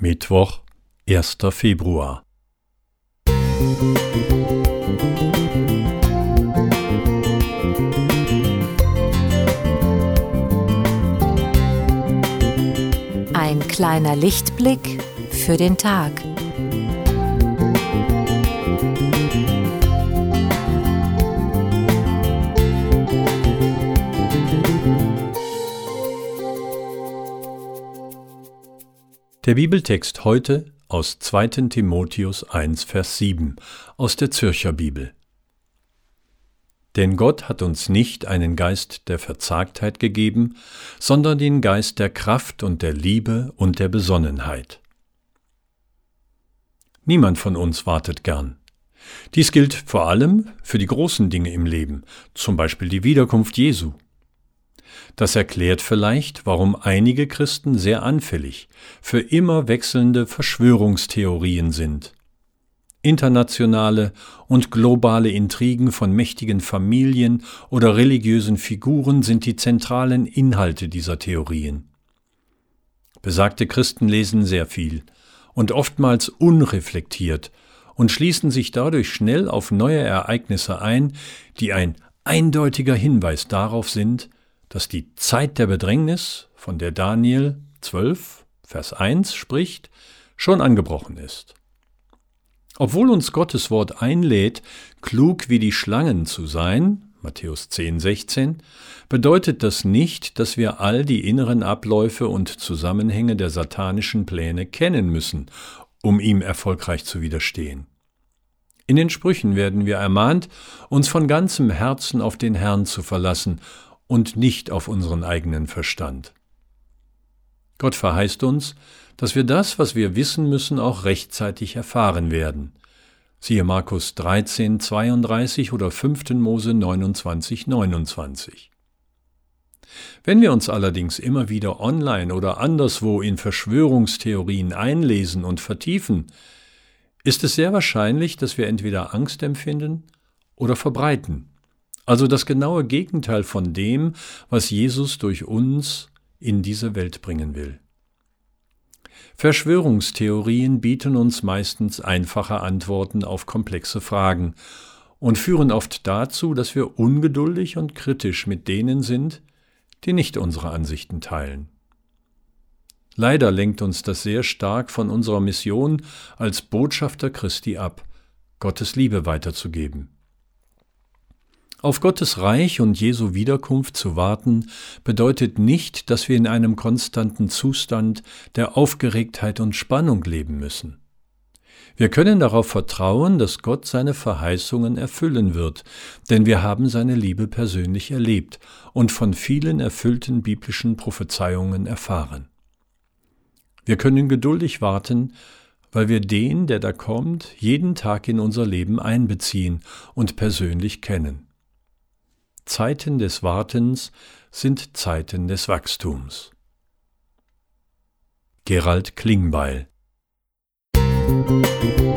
Mittwoch, 1. Februar. Ein kleiner Lichtblick für den Tag. Der Bibeltext heute aus 2. Timotheus 1, Vers 7 aus der Zürcher Bibel. Denn Gott hat uns nicht einen Geist der Verzagtheit gegeben, sondern den Geist der Kraft und der Liebe und der Besonnenheit. Niemand von uns wartet gern. Dies gilt vor allem für die großen Dinge im Leben, zum Beispiel die Wiederkunft Jesu. Das erklärt vielleicht, warum einige Christen sehr anfällig für immer wechselnde Verschwörungstheorien sind. Internationale und globale Intrigen von mächtigen Familien oder religiösen Figuren sind die zentralen Inhalte dieser Theorien. Besagte Christen lesen sehr viel und oftmals unreflektiert und schließen sich dadurch schnell auf neue Ereignisse ein, die ein eindeutiger Hinweis darauf sind, dass die Zeit der Bedrängnis, von der Daniel 12, Vers 1 spricht, schon angebrochen ist. Obwohl uns Gottes Wort einlädt, klug wie die Schlangen zu sein, Matthäus 10, 16, bedeutet das nicht, dass wir all die inneren Abläufe und Zusammenhänge der satanischen Pläne kennen müssen, um ihm erfolgreich zu widerstehen. In den Sprüchen werden wir ermahnt, uns von ganzem Herzen auf den Herrn zu verlassen und nicht auf unseren eigenen Verstand. Gott verheißt uns, dass wir das, was wir wissen müssen, auch rechtzeitig erfahren werden. Siehe Markus 13, 32 oder 5. Mose 29, 29. Wenn wir uns allerdings immer wieder online oder anderswo in Verschwörungstheorien einlesen und vertiefen, ist es sehr wahrscheinlich, dass wir entweder Angst empfinden oder verbreiten. Also das genaue Gegenteil von dem, was Jesus durch uns in diese Welt bringen will. Verschwörungstheorien bieten uns meistens einfache Antworten auf komplexe Fragen und führen oft dazu, dass wir ungeduldig und kritisch mit denen sind, die nicht unsere Ansichten teilen. Leider lenkt uns das sehr stark von unserer Mission als Botschafter Christi ab, Gottes Liebe weiterzugeben. Auf Gottes Reich und Jesu Wiederkunft zu warten, bedeutet nicht, dass wir in einem konstanten Zustand der Aufgeregtheit und Spannung leben müssen. Wir können darauf vertrauen, dass Gott seine Verheißungen erfüllen wird, denn wir haben seine Liebe persönlich erlebt und von vielen erfüllten biblischen Prophezeiungen erfahren. Wir können geduldig warten, weil wir den, der da kommt, jeden Tag in unser Leben einbeziehen und persönlich kennen. Zeiten des Wartens sind Zeiten des Wachstums. Gerald Klingbeil Musik